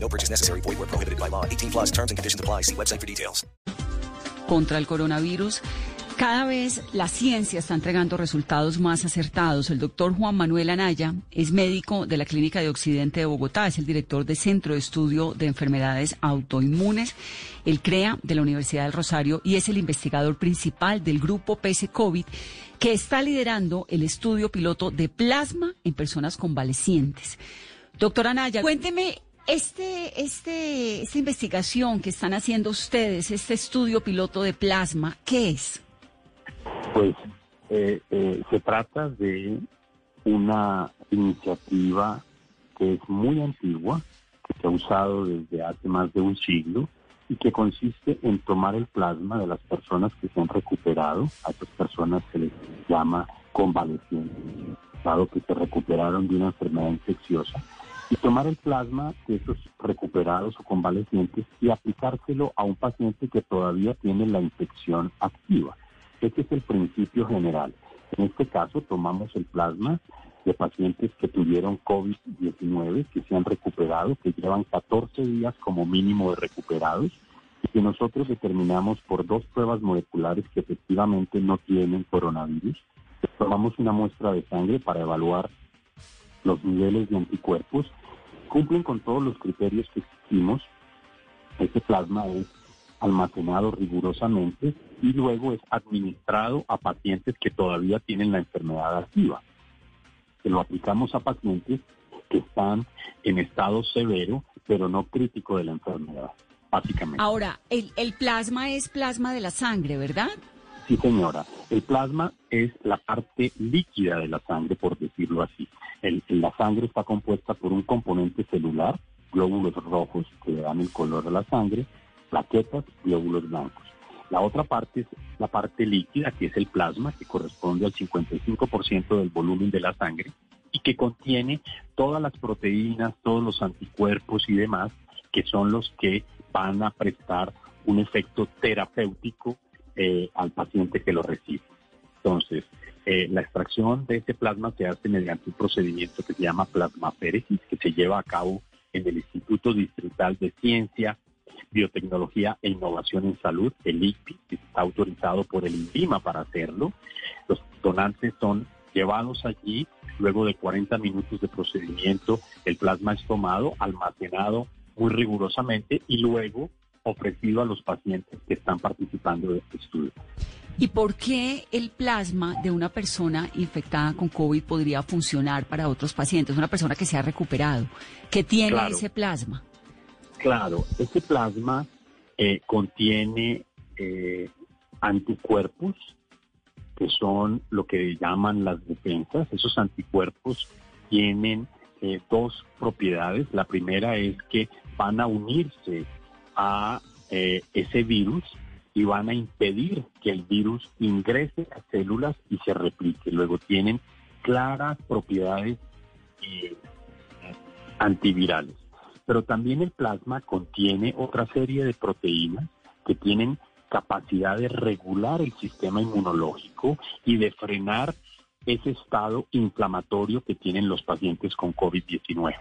No purchase necessary. Void where prohibited by law. 18 plus terms and conditions apply. See website for details. Contra el coronavirus, cada vez la ciencia está entregando resultados más acertados. El doctor Juan Manuel Anaya es médico de la Clínica de Occidente de Bogotá, es el director del Centro de Estudio de Enfermedades Autoinmunes, el CREA de la Universidad del Rosario y es el investigador principal del grupo PC COVID que está liderando el estudio piloto de plasma en personas convalecientes. Doctor Anaya, cuénteme este, este, esta investigación que están haciendo ustedes, este estudio piloto de plasma, ¿qué es? Pues eh, eh, se trata de una iniciativa que es muy antigua, que se ha usado desde hace más de un siglo y que consiste en tomar el plasma de las personas que se han recuperado, a estas personas se les llama convalecientes, dado que se recuperaron de una enfermedad infecciosa, y tomar el plasma de esos recuperados o convalecientes y aplicárselo a un paciente que todavía tiene la infección activa. Este es el principio general. En este caso tomamos el plasma de pacientes que tuvieron COVID-19, que se han recuperado, que llevan 14 días como mínimo de recuperados y que nosotros determinamos por dos pruebas moleculares que efectivamente no tienen coronavirus. Tomamos una muestra de sangre para evaluar los niveles de anticuerpos. Cumplen con todos los criterios que exigimos. Este plasma es almacenado rigurosamente y luego es administrado a pacientes que todavía tienen la enfermedad activa. Se lo aplicamos a pacientes que están en estado severo, pero no crítico de la enfermedad, básicamente. Ahora, el, el plasma es plasma de la sangre, ¿verdad? Sí, señora. El plasma es la parte líquida de la sangre, por decirlo así. La sangre está compuesta por un componente celular, glóbulos rojos que le dan el color a la sangre, plaquetas, glóbulos blancos. La otra parte es la parte líquida, que es el plasma, que corresponde al 55% del volumen de la sangre y que contiene todas las proteínas, todos los anticuerpos y demás, que son los que van a prestar un efecto terapéutico eh, al paciente que lo recibe. Entonces, eh, la extracción de este plasma se hace mediante un procedimiento que se llama plasmaféresis, que se lleva a cabo en el Instituto Distrital de Ciencia Biotecnología e Innovación en Salud, el ICPI, que está autorizado por el INVIMA para hacerlo. Los donantes son llevados allí, luego de 40 minutos de procedimiento, el plasma es tomado, almacenado muy rigurosamente y luego ofrecido a los pacientes que están participando de este estudio. ¿Y por qué el plasma de una persona infectada con COVID podría funcionar para otros pacientes? Una persona que se ha recuperado, que tiene Claro. ese plasma. Claro, este plasma eh, contiene eh, anticuerpos, que son lo que llaman las defensas. Esos anticuerpos tienen eh, dos propiedades. La primera es que van a unirse a eh, ese virus y van a impedir que el virus ingrese a células y se replique. Luego tienen claras propiedades eh, antivirales. Pero también el plasma contiene otra serie de proteínas que tienen capacidad de regular el sistema inmunológico y de frenar ese estado inflamatorio que tienen los pacientes con COVID-19.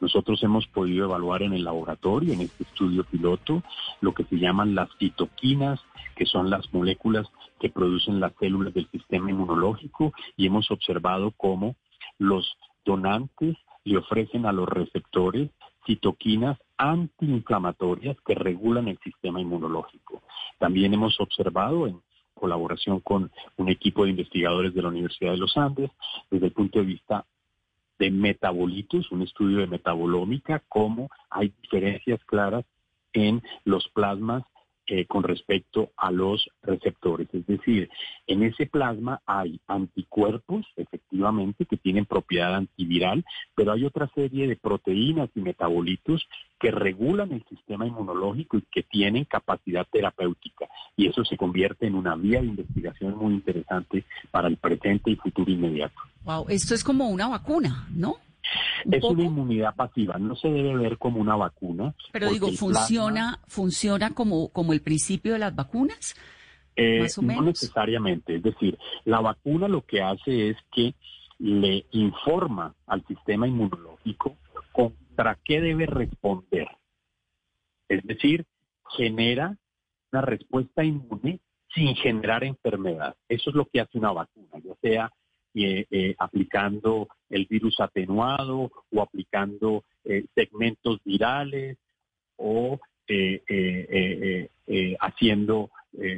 Nosotros hemos podido evaluar en el laboratorio, en este estudio piloto, lo que se llaman las citoquinas, que son las moléculas que producen las células del sistema inmunológico, y hemos observado cómo los donantes le ofrecen a los receptores citoquinas antiinflamatorias que regulan el sistema inmunológico. También hemos observado en colaboración con un equipo de investigadores de la Universidad de los Andes, desde el punto de vista de metabolitos, un estudio de metabolómica, cómo hay diferencias claras en los plasmas eh, con respecto a los receptores. Es decir, en ese plasma hay anticuerpos, efectivamente, que tienen propiedad antiviral, pero hay otra serie de proteínas y metabolitos que regulan el sistema inmunológico y que tienen capacidad terapéutica. Y eso se convierte en una vía de investigación muy interesante para el presente y futuro inmediato. Wow, esto es como una vacuna, ¿no? Es una inmunidad pasiva, no se debe ver como una vacuna. Pero digo, ¿funciona funciona como, como el principio de las vacunas? Eh, no necesariamente, es decir, la vacuna lo que hace es que le informa al sistema inmunológico contra qué debe responder. Es decir, genera una respuesta inmune sin generar enfermedad. Eso es lo que hace una vacuna, ya sea eh, eh, aplicando el virus atenuado o aplicando eh, segmentos virales o haciendo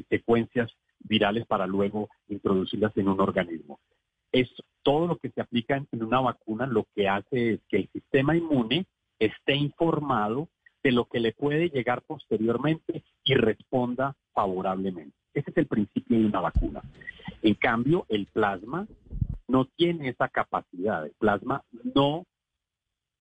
secuencias virales para luego introducirlas en un organismo. Es todo lo que se aplica en una vacuna lo que hace es que el sistema inmune esté informado de lo que le puede llegar posteriormente y responda favorablemente. Ese es el principio de una vacuna. En cambio, el plasma no tiene esa capacidad. El plasma no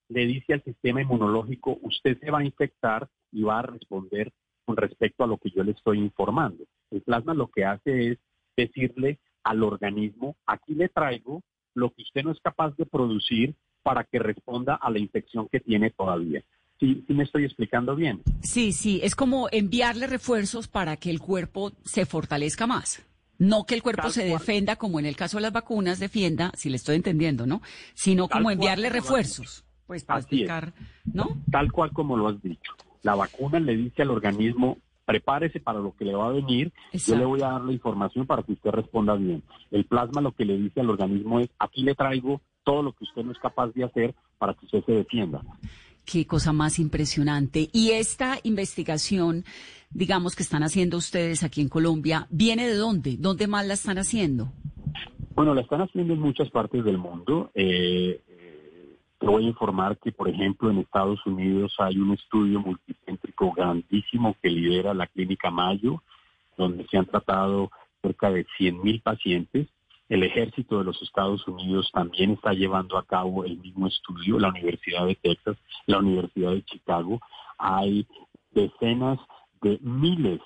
le dice al sistema inmunológico, usted se va a infectar y va a responder con respecto a lo que yo le estoy informando. El plasma lo que hace es decirle al organismo, aquí le traigo lo que usted no es capaz de producir para que responda a la infección que tiene todavía. ¿Sí, me estoy explicando bien? Sí, sí, es como enviarle refuerzos para que el cuerpo se fortalezca más. No que el cuerpo se defenda, como en el caso de las vacunas, defienda, si le estoy entendiendo, ¿no? Sino como enviarle refuerzos, pues para explicar, ¿no? Tal cual como lo has dicho. La vacuna le dice al organismo, prepárese para lo que le va a venir, yo le voy a dar la información para que usted responda bien. El plasma lo que le dice al organismo es, aquí le traigo todo lo que usted no es capaz de hacer para que usted se defienda. Qué cosa más impresionante. Y esta investigación, digamos, que están haciendo ustedes aquí en Colombia, ¿viene de dónde? ¿Dónde más la están haciendo? Bueno, la están haciendo en muchas partes del mundo. Eh, eh, te voy a informar que, por ejemplo, en Estados Unidos hay un estudio multicéntrico grandísimo que lidera la Clínica Mayo, donde se han tratado cerca de 100.000 pacientes el ejército de los Estados Unidos también está llevando a cabo el mismo estudio, la Universidad de Texas, la Universidad de Chicago. Hay decenas de miles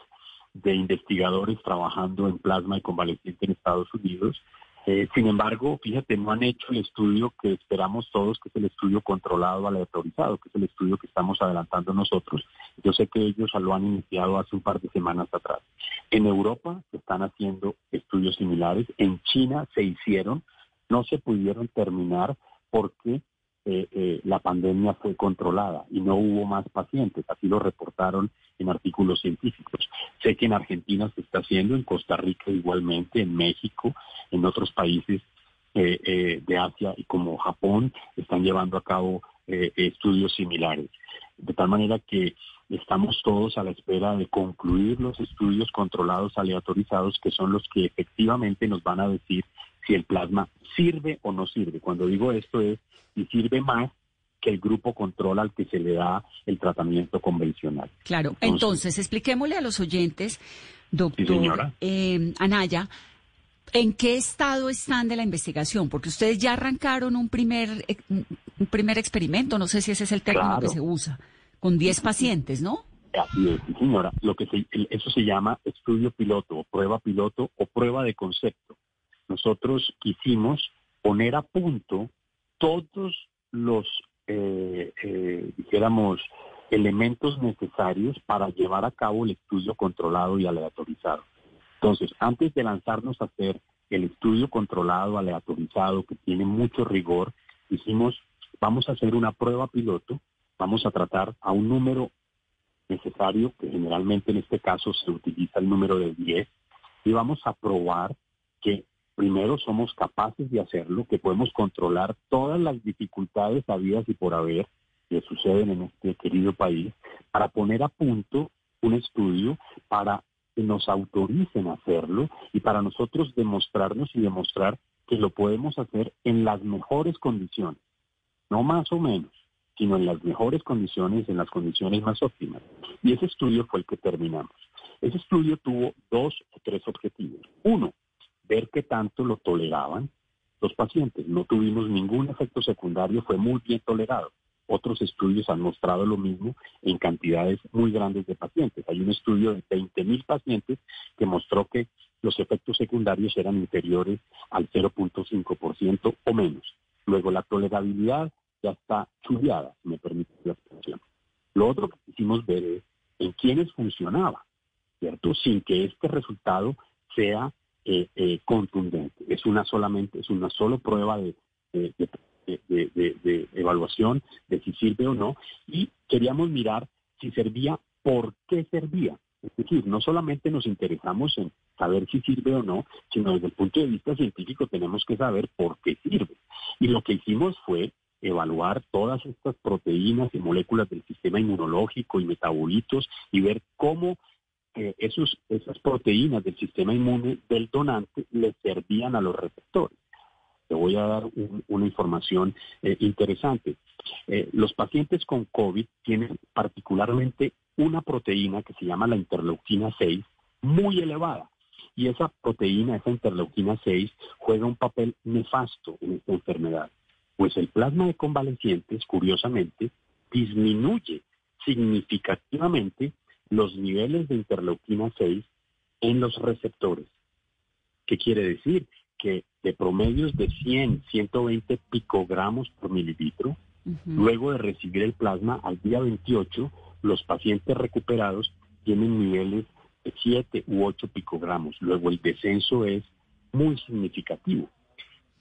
de investigadores trabajando en plasma y convaleciente en Estados Unidos eh, sin embargo, fíjate, no han hecho el estudio que esperamos todos, que es el estudio controlado aleatorizado, que es el estudio que estamos adelantando nosotros. Yo sé que ellos lo han iniciado hace un par de semanas atrás. En Europa se están haciendo estudios similares. En China se hicieron, no se pudieron terminar porque eh, eh, la pandemia fue controlada y no hubo más pacientes. Así lo reportaron en artículos científicos. Sé que en Argentina se está haciendo, en Costa Rica igualmente, en México, en otros países eh, de Asia y como Japón están llevando a cabo estudios similares. De tal manera que estamos todos a la espera de concluir los estudios controlados aleatorizados que son los que efectivamente nos van a decir si el plasma sirve o no sirve. Cuando digo esto es si sirve más que el grupo control al que se le da el tratamiento convencional. Claro, entonces, expliquémosle a los oyentes, doctor eh, Anaya, ¿en qué estado están de la investigación? Porque ustedes ya arrancaron un primer, eh, un primer experimento, no sé si ese es el término que se usa, con 10 pacientes, ¿no? Así es, señora. Lo que eso se llama estudio piloto o prueba piloto o prueba de concepto nosotros quisimos poner a punto todos los, eh, eh, dijéramos, elementos necesarios para llevar a cabo el estudio controlado y aleatorizado. Entonces, antes de lanzarnos a hacer el estudio controlado, aleatorizado, que tiene mucho rigor, dijimos, vamos a hacer una prueba piloto, vamos a tratar a un número necesario, que generalmente en este caso se utiliza el número de 10, y vamos a probar que primero somos capaces de hacerlo, que podemos controlar todas las dificultades habidas y por haber que suceden en este querido país, para poner a punto un estudio para que nos autoricen a hacerlo y para nosotros demostrarnos y demostrar que lo podemos hacer en las mejores condiciones, no más o menos, sino en las mejores condiciones, en las condiciones más óptimas. Y ese estudio fue el que terminamos. Ese estudio tuvo dos o tres objetivos. Uno, ver qué tanto lo toleraban los pacientes. No tuvimos ningún efecto secundario, fue muy bien tolerado. Otros estudios han mostrado lo mismo en cantidades muy grandes de pacientes. Hay un estudio de 20.000 pacientes que mostró que los efectos secundarios eran inferiores al 0.5% o menos. Luego la tolerabilidad ya está chuleada, si me permite la expresión. Lo otro que quisimos ver es en quiénes funcionaba, ¿cierto? Sin que este resultado sea eh, eh, contundente. Es una solamente, es una solo prueba de, de, evaluación de si sirve o no. Y queríamos mirar si servía, por qué servía. Es decir, no solamente nos interesamos en saber si sirve o no, sino desde el punto de vista científico tenemos que saber por qué sirve. Y lo que hicimos fue evaluar todas estas proteínas y moléculas del sistema inmunológico y metabolitos y ver cómo esas proteínas del sistema inmune del donante le servían a los receptores. Te voy a dar una información eh, interesante. Eh, los pacientes con COVID tienen particularmente una proteína que se llama la interleuquina 6 muy elevada. Y esa proteína, esa interleuquina 6, juega un papel nefasto en esta enfermedad. Pues el plasma de convalecientes, curiosamente, disminuye significativamente los niveles de interleuquina 6 en los receptores. ¿Qué quiere decir? Que de promedios de 100, 120 picogramos por mililitro, luego de recibir el plasma al día 28, los pacientes recuperados tienen niveles de 7 u 8 picogramos. Luego el descenso es muy significativo.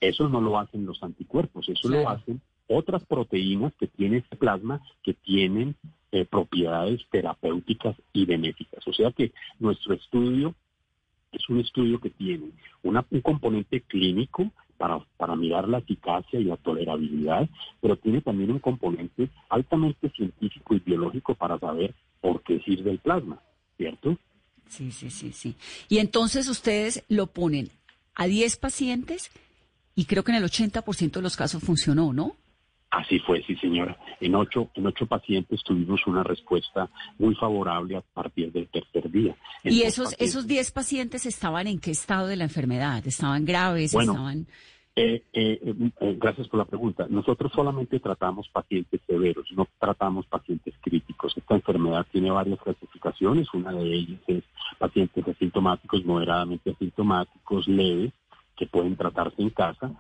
Eso no lo hacen los anticuerpos, eso lo hacen otras proteínas que tiene este plasma que tienen eh, propiedades terapéuticas y benéficas. O sea que nuestro estudio es un estudio que tiene un componente clínico para, para mirar la eficacia y la tolerabilidad, pero tiene también un componente altamente científico y biológico para saber por qué sirve el plasma, ¿cierto? Sí, sí, sí, sí. Y entonces ustedes lo ponen a 10 pacientes y creo que en el 80% de los casos funcionó, ¿no? Así fue, sí señora. En ocho, en ocho pacientes tuvimos una respuesta muy favorable a partir del tercer día. ¿Y esos, esos 10 pacientes estaban en qué estado de la enfermedad? ¿Estaban graves? estaban... Eh, eh, eh, gracias por la pregunta. Nosotros solamente tratamos pacientes severos, no tratamos pacientes críticos. Esta enfermedad tiene varias clasificaciones. Una de ellas es pacientes asintomáticos, moderadamente asintomáticos, leves, que pueden tratarse en casa.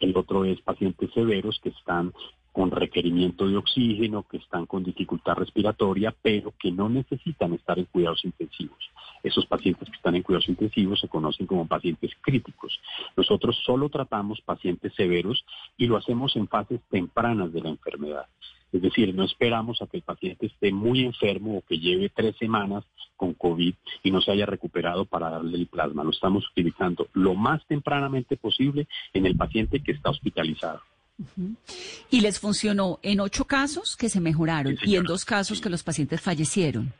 El otro es pacientes severos que están con requerimiento de oxígeno, que están con dificultad respiratoria, pero que no necesitan estar en cuidados intensivos. Esos pacientes que están en cuidados intensivos se conocen como pacientes críticos. Nosotros solo tratamos pacientes severos y lo hacemos en fases tempranas de la enfermedad. Es decir, no esperamos a que el paciente esté muy enfermo o que lleve tres semanas con COVID y no se haya recuperado para darle el plasma. Lo estamos utilizando lo más tempranamente posible en el paciente que está hospitalizado. Y les funcionó en ocho casos que se mejoraron y en dos casos que los pacientes fallecieron.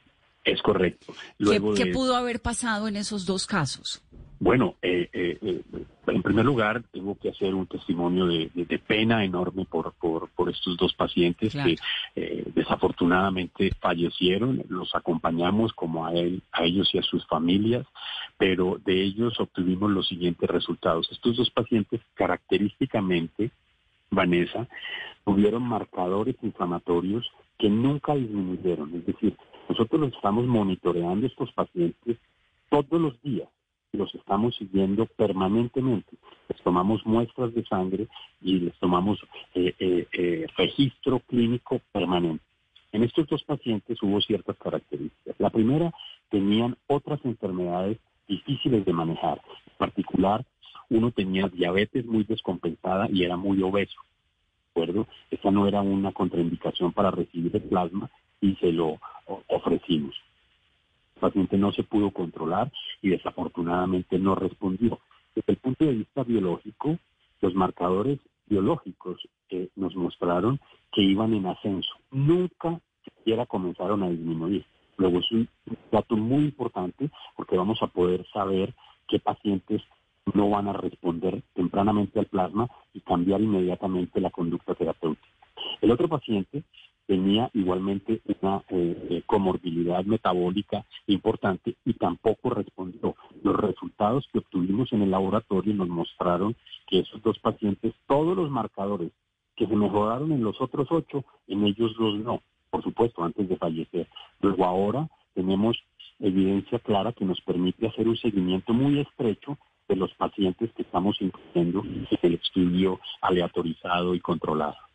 Es correcto. ¿Qué, pudo haber pasado en esos dos casos? Bueno, eh, eh, eh, en primer lugar, tengo que hacer un testimonio de, pena enorme por, por, estos dos pacientes que desafortunadamente fallecieron. Los acompañamos como a, él, a ellos y a sus familias, pero de ellos obtuvimos los siguientes resultados. Estos dos pacientes característicamente, Vanessa, tuvieron marcadores inflamatorios que nunca disminuyeron. Es decir, nosotros los estamos monitoreando estos pacientes todos los días los estamos siguiendo permanentemente. Les tomamos muestras de sangre y les tomamos eh, eh, eh, registro clínico permanente. En estos dos pacientes hubo ciertas características. La primera, tenían otras enfermedades difíciles de manejar. En particular, uno tenía diabetes muy descompensada y era muy obeso. ¿De acuerdo? Esa no era una contraindicación para recibir el plasma y se lo ofrecimos paciente no se pudo controlar y desafortunadamente no respondió. Desde el punto de vista biológico, los marcadores biológicos eh, nos mostraron que iban en ascenso. Nunca siquiera comenzaron a disminuir. Luego es un dato muy importante porque vamos a poder saber qué pacientes no van a responder tempranamente al plasma y cambiar inmediatamente la conducta terapéutica. El otro paciente tenía igualmente una eh, eh, comorbilidad metabólica importante y tampoco respondió. Los resultados que obtuvimos en el laboratorio nos mostraron que esos dos pacientes, todos los marcadores que se mejoraron en los otros ocho, en ellos los no, por supuesto, antes de fallecer. Luego ahora tenemos evidencia clara que nos permite hacer un seguimiento muy estrecho de los pacientes que estamos incluyendo en el estudio aleatorizado y controlado.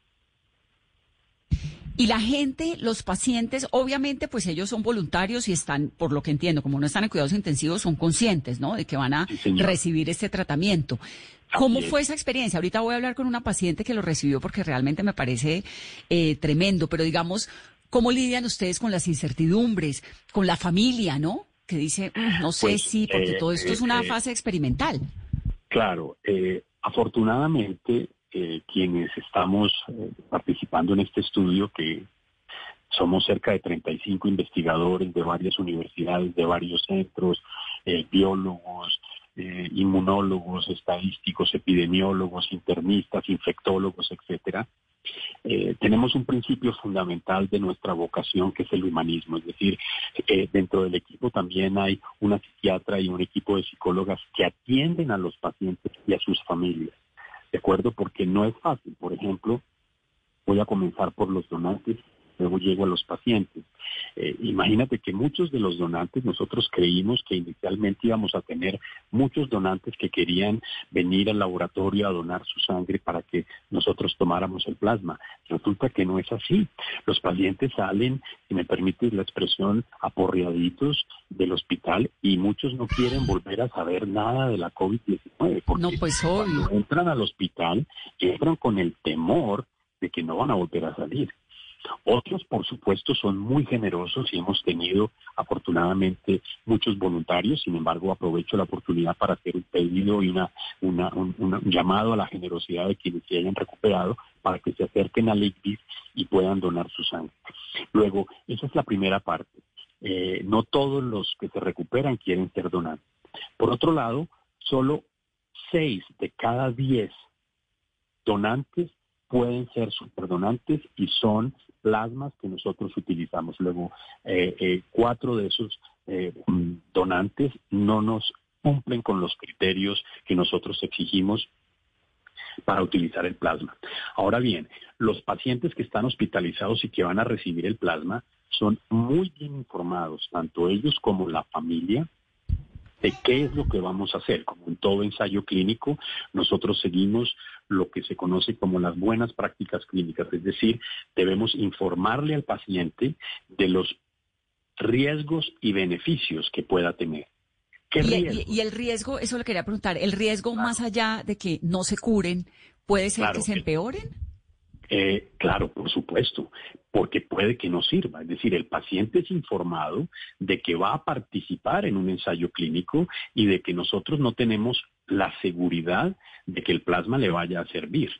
Y la gente, los pacientes, obviamente, pues ellos son voluntarios y están, por lo que entiendo, como no están en cuidados intensivos, son conscientes, ¿no? De que van a recibir este tratamiento. ¿Cómo fue esa experiencia? Ahorita voy a hablar con una paciente que lo recibió porque realmente me parece eh, tremendo, pero digamos, ¿cómo lidian ustedes con las incertidumbres, con la familia, ¿no? Que dice, no sé Pues, si, porque eh, todo esto es eh, una eh, fase experimental. Claro, eh, afortunadamente eh, quienes estamos eh, participando en este estudio, que somos cerca de 35 investigadores de varias universidades, de varios centros, eh, biólogos, inmunólogos, estadísticos, epidemiólogos, internistas, infectólogos, etcétera, tenemos un principio fundamental de nuestra vocación que es el humanismo, es decir, dentro del equipo también hay una psiquiatra y un equipo de psicólogas que atienden a los pacientes y a sus familias, ¿de acuerdo? Porque no es fácil, por ejemplo, voy a comenzar por los donantes, luego llego a los pacientes. Eh, imagínate que muchos de los donantes, nosotros creímos que inicialmente íbamos a tener muchos donantes que querían venir al laboratorio a donar su sangre para que nosotros tomáramos el plasma. Resulta que no es así. Los pacientes salen, si me permites la expresión, aporreaditos del hospital y muchos no quieren volver a saber nada de la COVID-19. porque No, pues cuando obvio. entran al hospital, entran con el temor de que no van a volver a salir. Otros, por supuesto, son muy generosos y hemos tenido afortunadamente muchos voluntarios. Sin embargo, aprovecho la oportunidad para hacer un pedido y una, un, llamado a la generosidad de quienes se hayan recuperado para que se acerquen al ICBIS y puedan donar su sangre. Luego, esa es la primera parte. Eh, no todos los que se recuperan quieren ser donantes. Por otro lado, solo seis de cada diez donantes pueden ser superdonantes y son plasmas que nosotros utilizamos. Luego, eh, eh, cuatro de esos eh, donantes no nos cumplen con los criterios que nosotros exigimos para utilizar el plasma. Ahora bien, los pacientes que están hospitalizados y que van a recibir el plasma son muy bien informados, tanto ellos como la familia, de qué es lo que vamos a hacer. Como en todo ensayo clínico, nosotros seguimos lo que se conoce como las buenas prácticas clínicas, es decir, debemos informarle al paciente de los riesgos y beneficios que pueda tener. ¿Qué Y, y- y el riesgo, eso le quería preguntar, el riesgo más allá de que no se curen, ¿puede ser Claro que se empeoren? Eh, claro, por supuesto, porque puede que no sirva. Es decir, el paciente es informado de que va a participar en un ensayo clínico y de que nosotros no tenemos la seguridad de que el plasma le vaya a servir.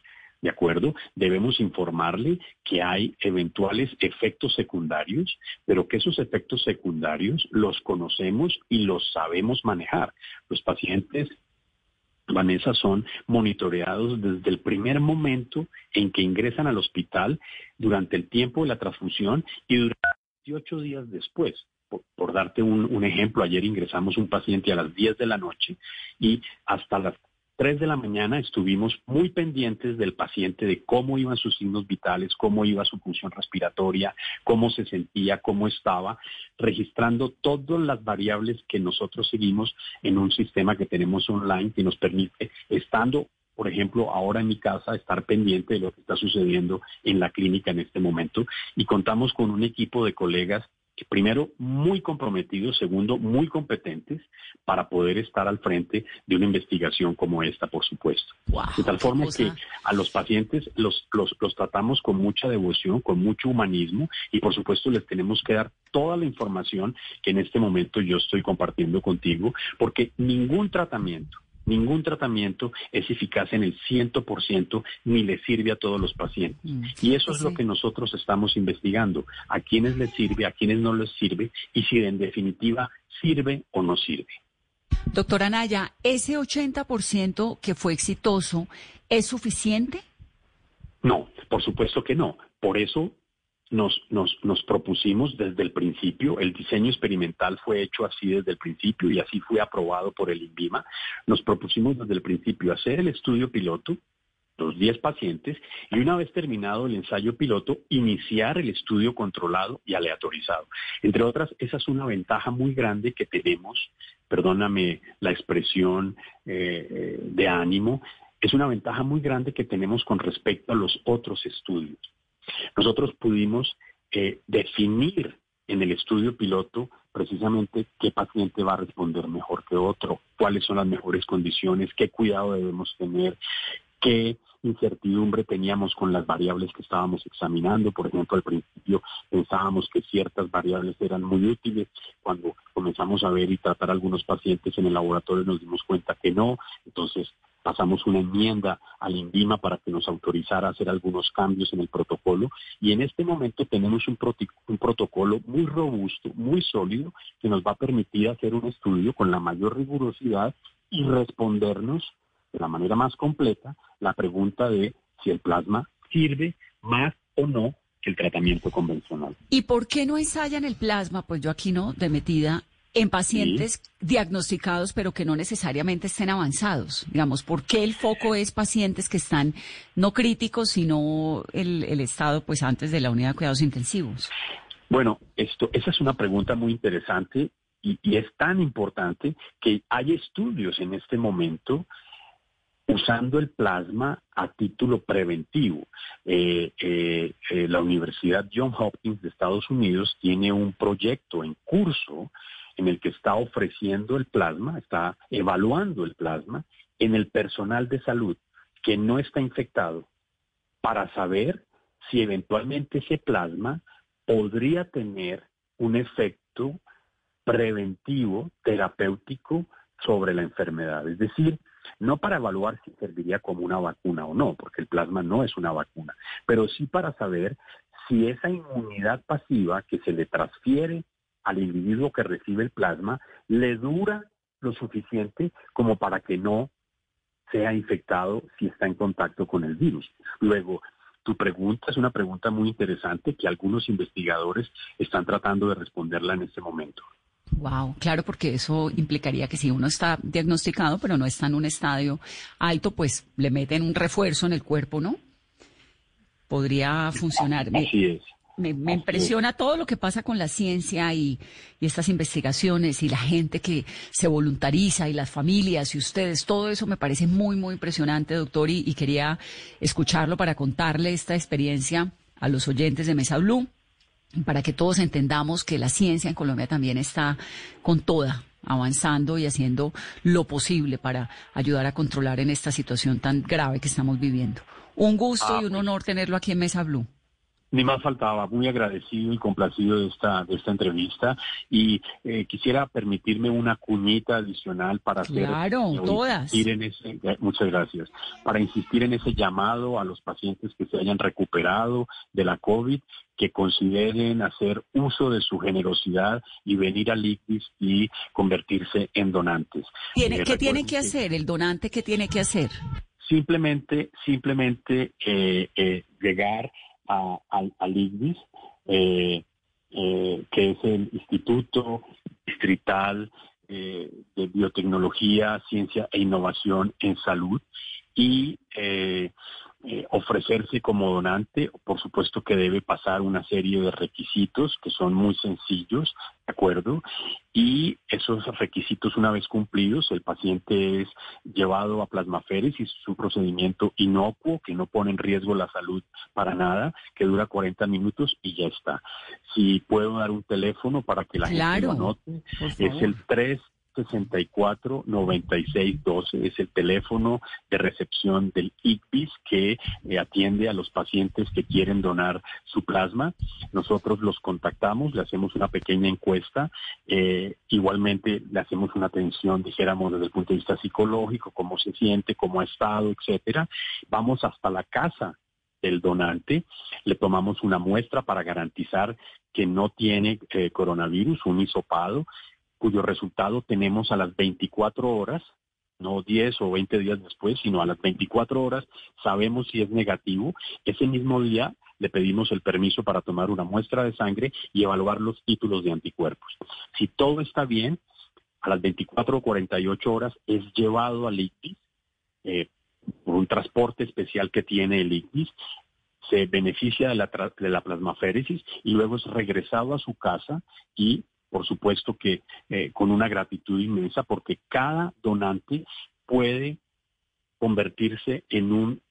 ¿De acuerdo? Debemos informarle que hay eventuales efectos secundarios, pero que esos efectos secundarios los conocemos y los sabemos manejar. Los pacientes Vanessa, son monitoreados desde el primer momento en que ingresan al hospital, durante el tiempo de la transfusión y durante 18 días después. Por, darte un, un ejemplo, ayer ingresamos un paciente a las 10 de la noche y hasta las 3 de la mañana estuvimos muy pendientes del paciente, de cómo iban sus signos vitales, cómo iba su función respiratoria, cómo se sentía, cómo estaba, registrando todas las variables que nosotros seguimos en un sistema que tenemos online que nos permite, estando, por ejemplo, ahora en mi casa, estar pendiente de lo que está sucediendo en la clínica en este momento. Y contamos con un equipo de colegas primero muy comprometidos, segundo muy competentes para poder estar al frente de una investigación como esta, por supuesto. De tal forma que a los pacientes los, los, los tratamos con mucha devoción, con mucho humanismo y por supuesto les tenemos que dar toda la información que en este momento yo estoy compartiendo contigo, porque ningún tratamiento Ningún tratamiento es eficaz en el 100% ni le sirve a todos los pacientes. Mm. Y eso es Sí. lo que nosotros estamos investigando, a quienes les sirve, a quienes no les sirve y si en definitiva sirve o no sirve. Doctora Naya, ¿ese 80% que fue exitoso es suficiente? No, por supuesto que no. Por eso nos, nos, propusimos desde el principio, el diseño experimental fue hecho así desde el principio y así fue aprobado por el INVIMA, nos propusimos desde el principio hacer el estudio piloto, los 10 pacientes, y una vez terminado el ensayo piloto, iniciar el estudio controlado y aleatorizado. Entre otras, esa es una ventaja muy grande que tenemos, perdóname la expresión eh, eh, de ánimo, es una ventaja muy grande que tenemos con respecto a los otros estudios. Nosotros pudimos eh, definir en el estudio piloto precisamente qué paciente va a responder mejor que otro, cuáles son las mejores condiciones, qué cuidado debemos tener, qué incertidumbre teníamos con las variables que estábamos examinando. Por ejemplo, al principio pensábamos que ciertas variables eran muy útiles. Cuando comenzamos a ver y tratar a algunos pacientes en el laboratorio nos dimos cuenta que no. Entonces pasamos una enmienda al INVIMA para que nos autorizara a hacer algunos cambios en el protocolo y en este momento tenemos un, un, protocolo muy robusto, muy sólido, que nos va a permitir hacer un estudio con la mayor rigurosidad y respondernos de la manera más completa la pregunta de si el plasma sirve más o no que el tratamiento convencional. ¿Y por qué no ensayan el plasma? Pues yo aquí no, de metida, en pacientes diagnosticados pero que no necesariamente estén avanzados. Digamos, ¿por qué el foco es pacientes que están no críticos, sino el, estado pues antes de la unidad de cuidados intensivos? Bueno, esto, esa es una pregunta muy interesante y, es tan importante que hay estudios en este momento usando el plasma a título preventivo. Eh, eh, eh, la Universidad John Hopkins de Estados Unidos tiene un proyecto en curso en el que está ofreciendo el plasma, está evaluando el plasma en el personal de salud que no está infectado para saber si eventualmente ese plasma podría tener un efecto preventivo, terapéutico sobre la enfermedad. Es decir, no para evaluar si serviría como una vacuna o no, porque el plasma no es una vacuna, pero sí para saber si esa inmunidad pasiva que se le transfiere al individuo que recibe el plasma le dura lo suficiente como para que no sea infectado si está en contacto con el virus. Luego, tu pregunta es una pregunta muy interesante que algunos investigadores están tratando de responderla en este momento. Wow, claro, porque eso implicaría que si uno está diagnosticado pero no está en un estadio alto, pues le meten un refuerzo en el cuerpo, ¿no? Podría funcionar. Así es. Me, impresiona todo lo que pasa con la ciencia y, estas investigaciones y la gente que se voluntariza y las familias y ustedes, todo eso me parece muy, muy impresionante, doctor, y, quería escucharlo para contarle esta experiencia a los oyentes de Mesa Blue, para que todos entendamos que la ciencia en Colombia también está con toda, avanzando y haciendo lo posible para ayudar a controlar en esta situación tan grave que estamos viviendo. Un gusto y un ah, honor tenerlo aquí en Mesa Blue. Ni más faltaba, muy agradecido y complacido de esta, de esta entrevista y eh, quisiera permitirme una cuñita adicional para hacer, claro, eh, todas. En ese, muchas gracias, para insistir en ese llamado a los pacientes que se hayan recuperado de la COVID, que consideren hacer uso de su generosidad y venir al ICDIS y convertirse en donantes. ¿Tiene, ¿Qué tiene que hacer el donante? ¿Qué tiene que hacer? Simplemente, simplemente eh, llegar al, al eh, eh, que es el Instituto Distrital eh, de Biotecnología, Ciencia e Innovación en Salud, y eh, ofrecerse como donante, por supuesto que debe pasar una serie de requisitos que son muy sencillos, ¿de acuerdo? Y esos requisitos una vez cumplidos, el paciente es llevado a plasmaféresis, es un procedimiento inocuo que no pone en riesgo la salud para nada, que dura 40 minutos y ya está. Si puedo dar un teléfono para que la gente lo note, es el 3 64 96 12 es el teléfono de recepción del ICBIS que eh, atiende a los pacientes que quieren donar su plasma. Nosotros los contactamos, le hacemos una pequeña encuesta, eh, igualmente le hacemos una atención, dijéramos, desde el punto de vista psicológico, cómo se siente, cómo ha estado, etcétera. Vamos hasta la casa del donante, le tomamos una muestra para garantizar que no tiene eh, coronavirus, un hisopado, cuyo resultado tenemos a las 24 horas, no 10 o 20 días después, sino a las 24 horas sabemos si es negativo. Ese mismo día le pedimos el permiso para tomar una muestra de sangre y evaluar los títulos de anticuerpos. Si todo está bien, a las 24 o 48 horas es llevado al ICTIS eh, por un transporte especial que tiene el ICTIS, se beneficia de la, de la plasmaféresis y luego es regresado a su casa y por supuesto que eh, con una gratitud inmensa porque cada donante puede convertirse en un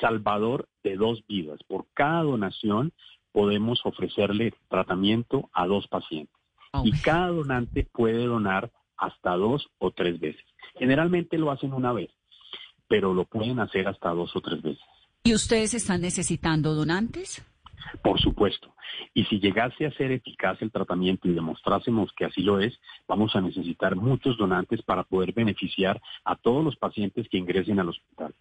salvador de dos vidas. Por cada donación podemos ofrecerle tratamiento a dos pacientes. Y cada donante puede donar hasta dos o tres veces. Generalmente lo hacen una vez, pero lo pueden hacer hasta dos o tres veces. ¿Y ustedes están necesitando donantes? Por supuesto. Y si llegase a ser eficaz el tratamiento y demostrásemos que así lo es, vamos a necesitar muchos donantes para poder beneficiar a todos los pacientes que ingresen al hospital.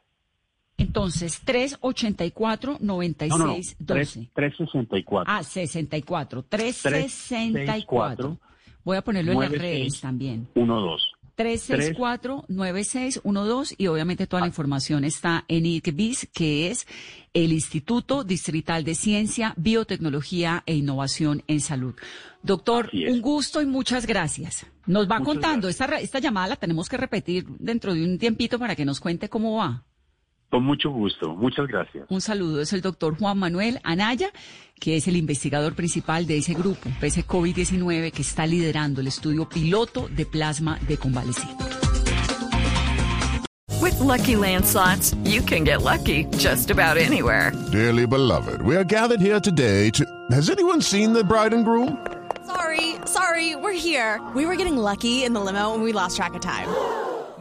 Entonces, 384-9612. No, 364. Ah, 64. 364. Voy a ponerlo en las redes también. 12. 364-9612 y obviamente toda la información está en ICBIS, que es el Instituto Distrital de Ciencia, Biotecnología e Innovación en Salud. Doctor, un gusto y muchas gracias. Nos va contando, esta, esta llamada la tenemos que repetir dentro de un tiempito para que nos cuente cómo va. Con mucho gusto, muchas gracias. Un saludo, es el doctor Juan Manuel Anaya, que es el investigador principal de ese grupo, PC COVID-19, que está liderando el estudio piloto de plasma de convaleciente. With lucky landslots, you can get lucky just about anywhere. Dearly beloved, we are gathered here today to. Has anyone seen the bride and groom? Sorry, sorry, we're here. We were getting lucky in the limo and we lost track of time.